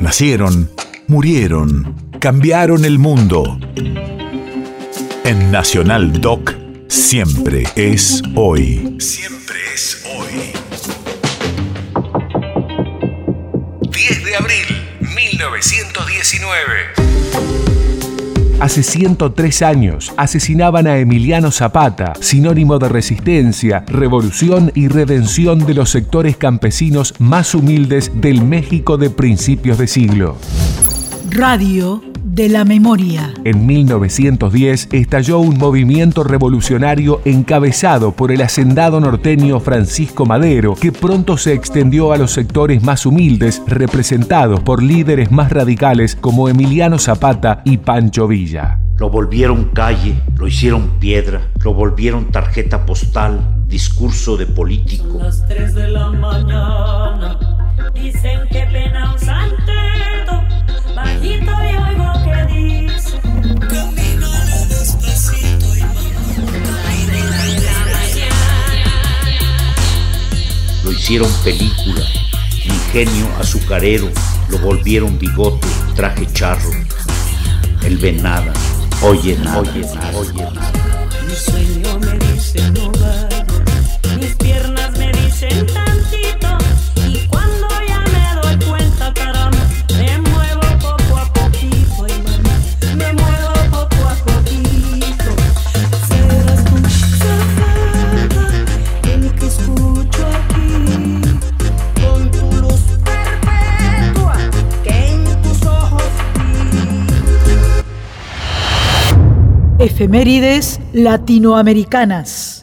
Nacieron, murieron, cambiaron el mundo. En Nacional Doc, siempre es hoy. Siempre es hoy. 10 de abril, 1919. Hace 103 años asesinaban a Emiliano Zapata, sinónimo de resistencia, revolución y redención de los sectores campesinos más humildes del México de principios de siglo. Radio de la memoria. En 1910 estalló un movimiento revolucionario encabezado por el hacendado norteño Francisco Madero, que pronto se extendió a los sectores más humildes, representados por líderes más radicales como Emiliano Zapata y Pancho Villa. Lo volvieron calle, lo hicieron piedra, lo volvieron tarjeta postal, discurso de político. las 3 de la Hicieron película, ingenio azucarero, lo volvieron bigote, traje charro. El ve nada, oye nada, oye nada, oye nada. Efemérides latinoamericanas.